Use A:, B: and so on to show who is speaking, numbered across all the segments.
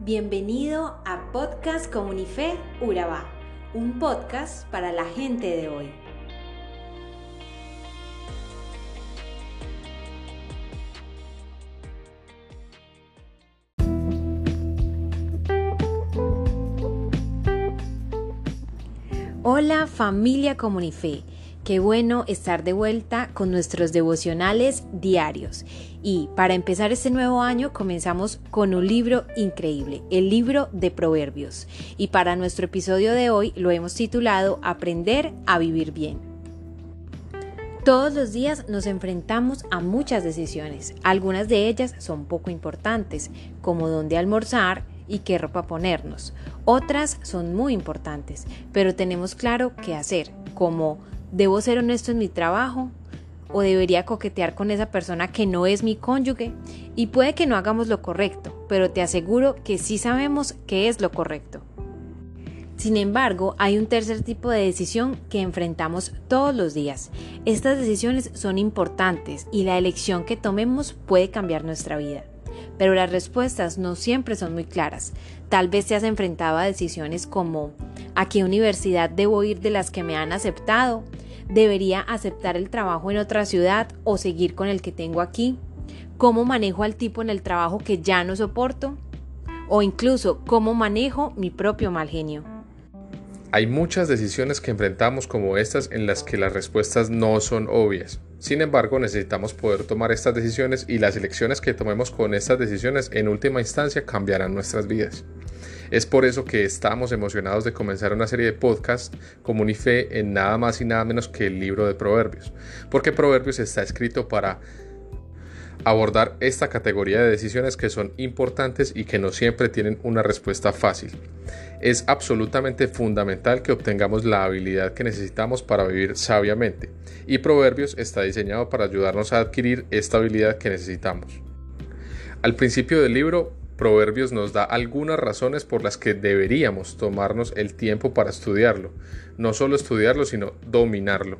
A: Bienvenido a Podcast Comunife Urabá, un podcast para la gente de hoy. Hola familia Comunife. Qué bueno estar de vuelta con nuestros devocionales diarios. Y para empezar este nuevo año comenzamos con un libro increíble, el libro de Proverbios. Y para nuestro episodio de hoy lo hemos titulado Aprender a vivir bien. Todos los días nos enfrentamos a muchas decisiones. Algunas de ellas son poco importantes, como dónde almorzar y qué ropa ponernos. Otras son muy importantes, pero tenemos claro qué hacer, como ¿Debo ser honesto en mi trabajo? ¿O debería coquetear con esa persona que no es mi cónyuge? Y puede que no hagamos lo correcto, pero te aseguro que sí sabemos qué es lo correcto. Sin embargo, hay un tercer tipo de decisión que enfrentamos todos los días. Estas decisiones son importantes y la elección que tomemos puede cambiar nuestra vida. Pero las respuestas no siempre son muy claras. Tal vez te has enfrentado a decisiones como ¿a qué universidad debo ir de las que me han aceptado? ¿Debería aceptar el trabajo en otra ciudad o seguir con el que tengo aquí? ¿Cómo manejo al tipo en el trabajo que ya no soporto? O incluso, ¿cómo manejo mi propio mal genio?
B: Hay muchas decisiones que enfrentamos como estas en las que las respuestas no son obvias. Sin embargo, necesitamos poder tomar estas decisiones y las elecciones que tomemos con estas decisiones en última instancia cambiarán nuestras vidas. Es por eso que estamos emocionados de comenzar una serie de podcasts como Unife en nada más y nada menos que el libro de Proverbios, porque Proverbios está escrito para abordar esta categoría de decisiones que son importantes y que no siempre tienen una respuesta fácil. Es absolutamente fundamental que obtengamos la habilidad que necesitamos para vivir sabiamente, y Proverbios está diseñado para ayudarnos a adquirir esta habilidad que necesitamos. Al principio del libro, Proverbios nos da algunas razones por las que deberíamos tomarnos el tiempo para estudiarlo, no solo estudiarlo, sino dominarlo.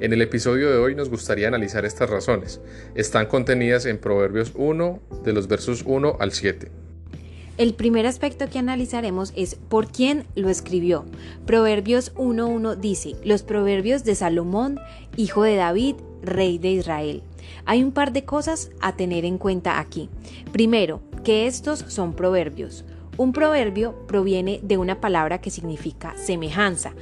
B: En el episodio de hoy nos gustaría analizar estas razones. Están contenidas en Proverbios 1, de los versos 1 al 7.
A: El primer aspecto que analizaremos es por quién lo escribió. Proverbios 1.1 dice, los proverbios de Salomón, hijo de David, rey de Israel. Hay un par de cosas a tener en cuenta aquí. Primero, que estos son proverbios. Un proverbio proviene de una palabra que significa semejanza,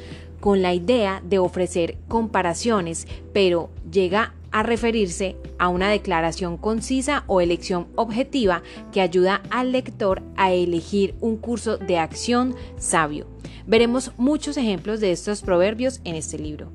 A: con la idea de ofrecer comparaciones, pero llega a referirse a una declaración concisa o elección objetiva que ayuda al lector a elegir un curso de acción sabio. Veremos muchos ejemplos de estos proverbios en este libro.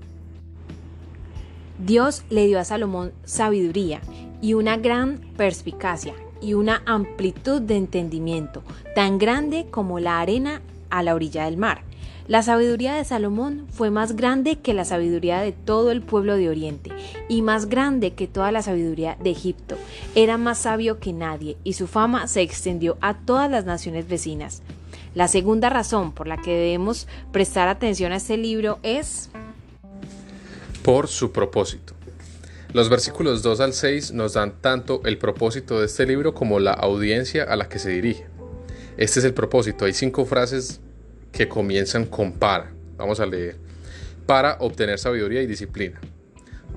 A: Dios le dio a Salomón sabiduría y una gran perspicacia y una amplitud de entendimiento, tan grande como la arena a la orilla del mar. La sabiduría de Salomón fue más grande que la sabiduría de todo el pueblo de Oriente y más grande que toda la sabiduría de Egipto. Era más sabio que nadie y su fama se extendió a todas las naciones vecinas. La segunda razón por la que debemos prestar atención a este libro es
B: por su propósito. Los versículos 2 al 6 nos dan tanto el propósito de este libro como la audiencia a la que se dirige. Este es el propósito. Hay cinco frases que comienzan con para. Vamos a leer. Para obtener sabiduría y disciplina.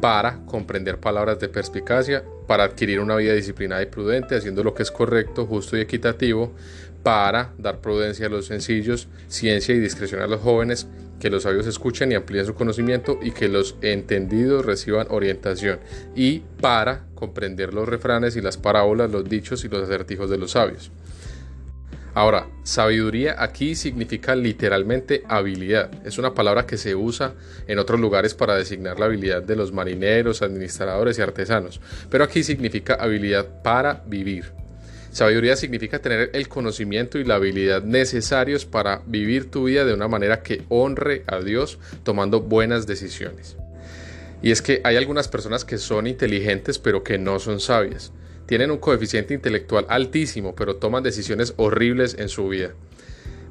B: Para comprender palabras de perspicacia. Para adquirir una vida disciplinada y prudente, haciendo lo que es correcto, justo y equitativo. Para dar prudencia a los sencillos, ciencia y discreción a los jóvenes, que los sabios escuchen y amplíen su conocimiento y que los entendidos reciban orientación. Y para comprender los refranes y las parábolas, los dichos y los acertijos de los sabios. Ahora, sabiduría aquí significa literalmente habilidad. Es una palabra que se usa en otros lugares para designar la habilidad de los marineros, administradores y artesanos, pero aquí significa habilidad para vivir. Sabiduría significa tener el conocimiento y la habilidad necesarios para vivir tu vida de una manera que honre a Dios tomando buenas decisiones. Y es que hay algunas personas que son inteligentes pero que no son sabias tienen un coeficiente intelectual altísimo, pero toman decisiones horribles en su vida.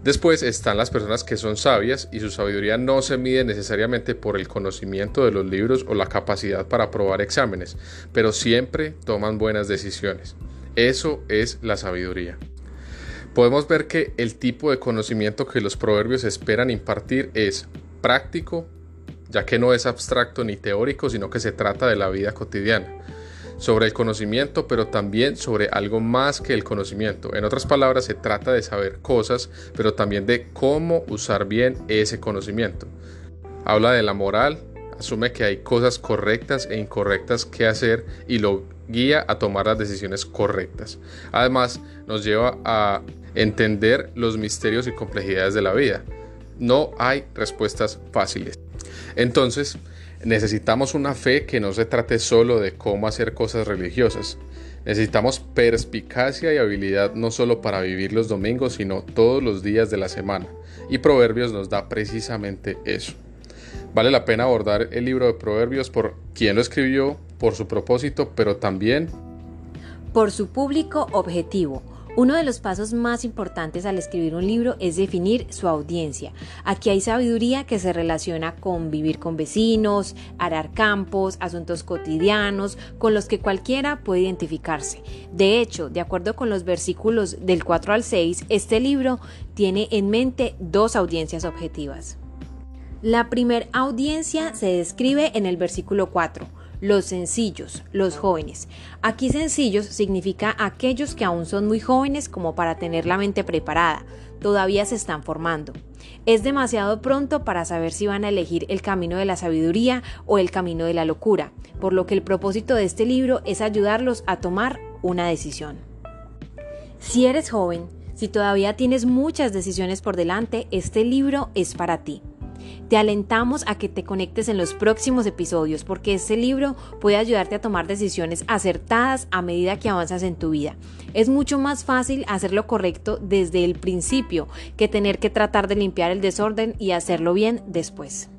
B: Después están las personas que son sabias y su sabiduría no se mide necesariamente por el conocimiento de los libros o la capacidad para aprobar exámenes, pero siempre toman buenas decisiones. Eso es la sabiduría. podemos ver que el tipo de conocimiento que los proverbios esperan impartir es práctico, ya que no es abstracto ni teórico, sino que se trata de la vida cotidiana, sobre el conocimiento, pero también sobre algo más que el conocimiento. En otras palabras, se trata de saber cosas, pero también de cómo usar bien ese conocimiento. Habla de la moral, asume que hay cosas correctas e incorrectas que hacer y lo guía a tomar las decisiones correctas. Además, nos lleva a entender los misterios y complejidades de la vida. No hay respuestas fáciles. Entonces, necesitamos una fe que no se trate solo de cómo hacer cosas religiosas. Necesitamos perspicacia y habilidad no solo para vivir los domingos, sino todos los días de la semana. Y Proverbios nos da precisamente eso. Vale la pena abordar el libro de Proverbios por quién lo escribió, por su propósito, pero también
A: por su público objetivo uno de los pasos más importantes al escribir un libro es definir su audiencia. Aquí hay sabiduría que se relaciona con vivir con vecinos, arar campos, asuntos cotidianos, con los que cualquiera puede identificarse. De hecho, de acuerdo con los versículos del 4 al 6, este libro tiene en mente dos audiencias objetivas. La primera audiencia se describe en el versículo 4 los sencillos, los jóvenes. Aquí sencillos significa aquellos que aún son muy jóvenes como para tener la mente preparada, todavía se están formando. Es demasiado pronto para saber si van a elegir el camino de la sabiduría o el camino de la locura, por lo que el propósito de este libro es ayudarlos a tomar una decisión. Si eres joven, si todavía tienes muchas decisiones por delante, este libro es para ti. Te alentamos a que te conectes en los próximos episodios porque este libro puede ayudarte a tomar decisiones acertadas a medida que avanzas en tu vida. Es mucho más fácil hacer lo correcto desde el principio que tener que tratar de limpiar el desorden y hacerlo bien después.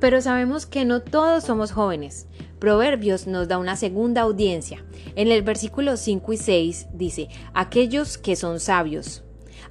A: Pero sabemos que no todos somos jóvenes. Proverbios nos da una segunda audiencia. En el versículo 5 y 6 dice, aquellos que son sabios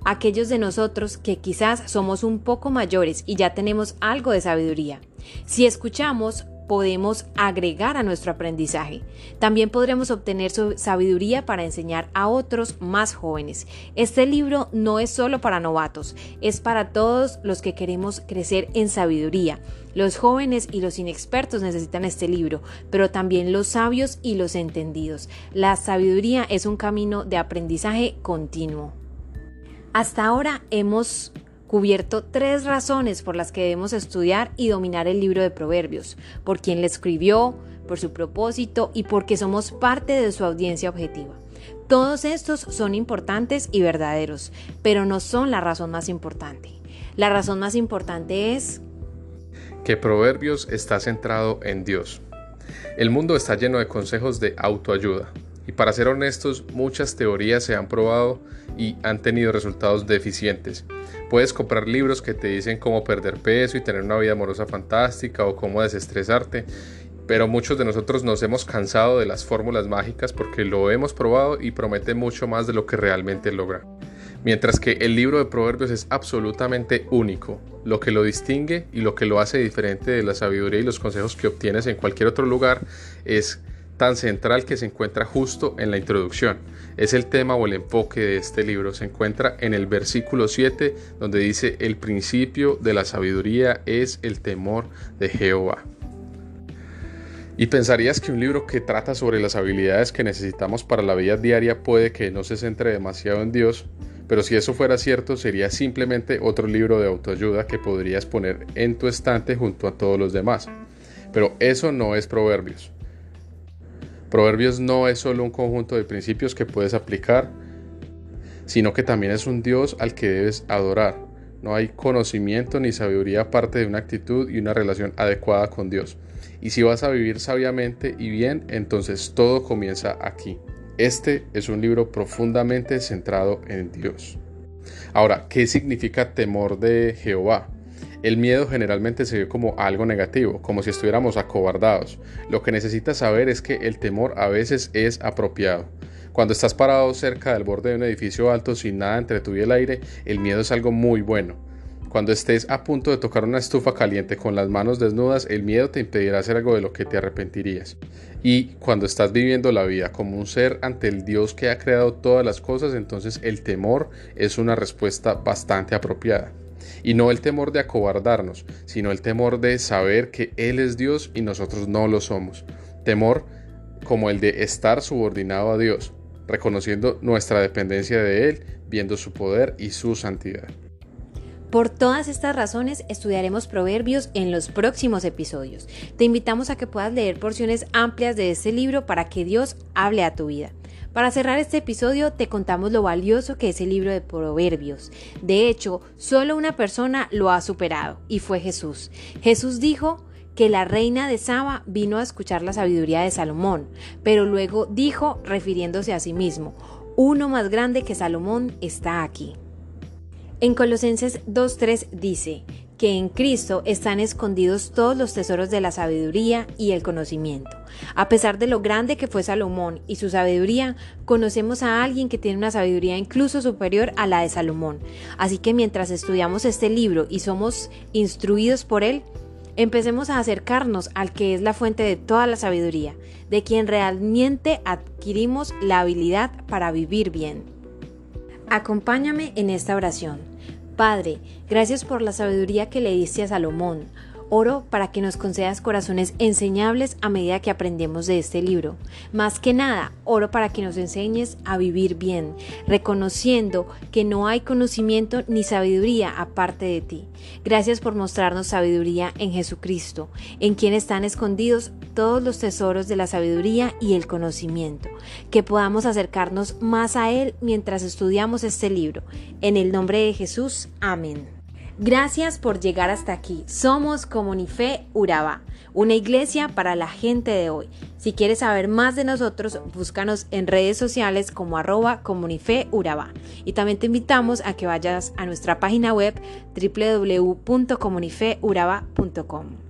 A: aquellos de nosotros que quizás somos un poco mayores y ya tenemos algo de sabiduría. Si escuchamos, podemos agregar a nuestro aprendizaje. También podremos obtener sabiduría para enseñar a otros más jóvenes. Este libro no es solo para novatos, es para todos los que queremos crecer en sabiduría. Los jóvenes y los inexpertos necesitan este libro, pero también los sabios y los entendidos. La sabiduría es un camino de aprendizaje continuo. Hasta ahora hemos cubierto tres razones por las que debemos estudiar y dominar el libro de Proverbios, por quien le escribió, por su propósito y porque somos parte de su audiencia objetiva. Todos estos son importantes y verdaderos, pero no son la razón más importante. La razón más importante es
B: que Proverbios está centrado en Dios. El mundo está lleno de consejos de autoayuda, y para ser honestos, muchas teorías se han probado y han tenido resultados deficientes. Puedes comprar libros que te dicen cómo perder peso y tener una vida amorosa fantástica o cómo desestresarte, pero muchos de nosotros nos hemos cansado de las fórmulas mágicas porque lo hemos probado y promete mucho más de lo que realmente logra. Mientras que el libro de Proverbios es absolutamente único, lo que lo distingue y lo que lo hace diferente de la sabiduría y los consejos que obtienes en cualquier otro lugar es tan central que se encuentra justo en la introducción. Es el tema o el enfoque de este libro. Se encuentra en el versículo 7 donde dice, el principio de la sabiduría es el temor de Jehová. Y pensarías que un libro que trata sobre las habilidades que necesitamos para la vida diaria puede que no se centre demasiado en Dios, pero si eso fuera cierto sería simplemente otro libro de autoayuda que podrías poner en tu estante junto a todos los demás. Pero eso no es Proverbios. Proverbios no es solo un conjunto de principios que puedes aplicar, sino que también es un Dios al que debes adorar. No hay conocimiento ni sabiduría aparte de una actitud y una relación adecuada con Dios. Y si vas a vivir sabiamente y bien, entonces todo comienza aquí. Este es un libro profundamente centrado en Dios. Ahora, ¿qué significa temor de Jehová? El miedo generalmente se ve como algo negativo, como si estuviéramos acobardados. Lo que necesitas saber es que el temor a veces es apropiado. Cuando estás parado cerca del borde de un edificio alto sin nada entre tú y el aire, el miedo es algo muy bueno. Cuando estés a punto de tocar una estufa caliente con las manos desnudas, el miedo te impedirá hacer algo de lo que te arrepentirías. Y cuando estás viviendo la vida como un ser ante el Dios que ha creado todas las cosas, entonces el temor es una respuesta bastante apropiada. Y no el temor de acobardarnos, sino el temor de saber que Él es Dios y nosotros no lo somos. Temor como el de estar subordinado a Dios, reconociendo nuestra dependencia de Él, viendo su poder y su santidad.
A: Por todas estas razones estudiaremos Proverbios en los próximos episodios. Te invitamos a que puedas leer porciones amplias de este libro para que Dios hable a tu vida. Para cerrar este episodio te contamos lo valioso que es el libro de Proverbios. De hecho, solo una persona lo ha superado y fue Jesús. Jesús dijo que la reina de Saba vino a escuchar la sabiduría de Salomón, pero luego dijo, refiriéndose a sí mismo, uno más grande que Salomón está aquí. En Colosenses 2.3 dice que en Cristo están escondidos todos los tesoros de la sabiduría y el conocimiento. A pesar de lo grande que fue Salomón y su sabiduría, conocemos a alguien que tiene una sabiduría incluso superior a la de Salomón. Así que mientras estudiamos este libro y somos instruidos por él, empecemos a acercarnos al que es la fuente de toda la sabiduría, de quien realmente adquirimos la habilidad para vivir bien. Acompáñame en esta oración. Padre, gracias por la sabiduría que le diste a Salomón. Oro para que nos concedas corazones enseñables a medida que aprendemos de este libro. Más que nada, oro para que nos enseñes a vivir bien, reconociendo que no hay conocimiento ni sabiduría aparte de ti. Gracias por mostrarnos sabiduría en Jesucristo, en quien están escondidos todos los tesoros de la sabiduría y el conocimiento. Que podamos acercarnos más a Él mientras estudiamos este libro. En el nombre de Jesús, amén. Gracias por llegar hasta aquí. Somos Comunife Urabá, una iglesia para la gente de hoy. Si quieres saber más de nosotros, búscanos en redes sociales como arroba Comunife Urabá. Y también te invitamos a que vayas a nuestra página web www.comunifeuraba.com.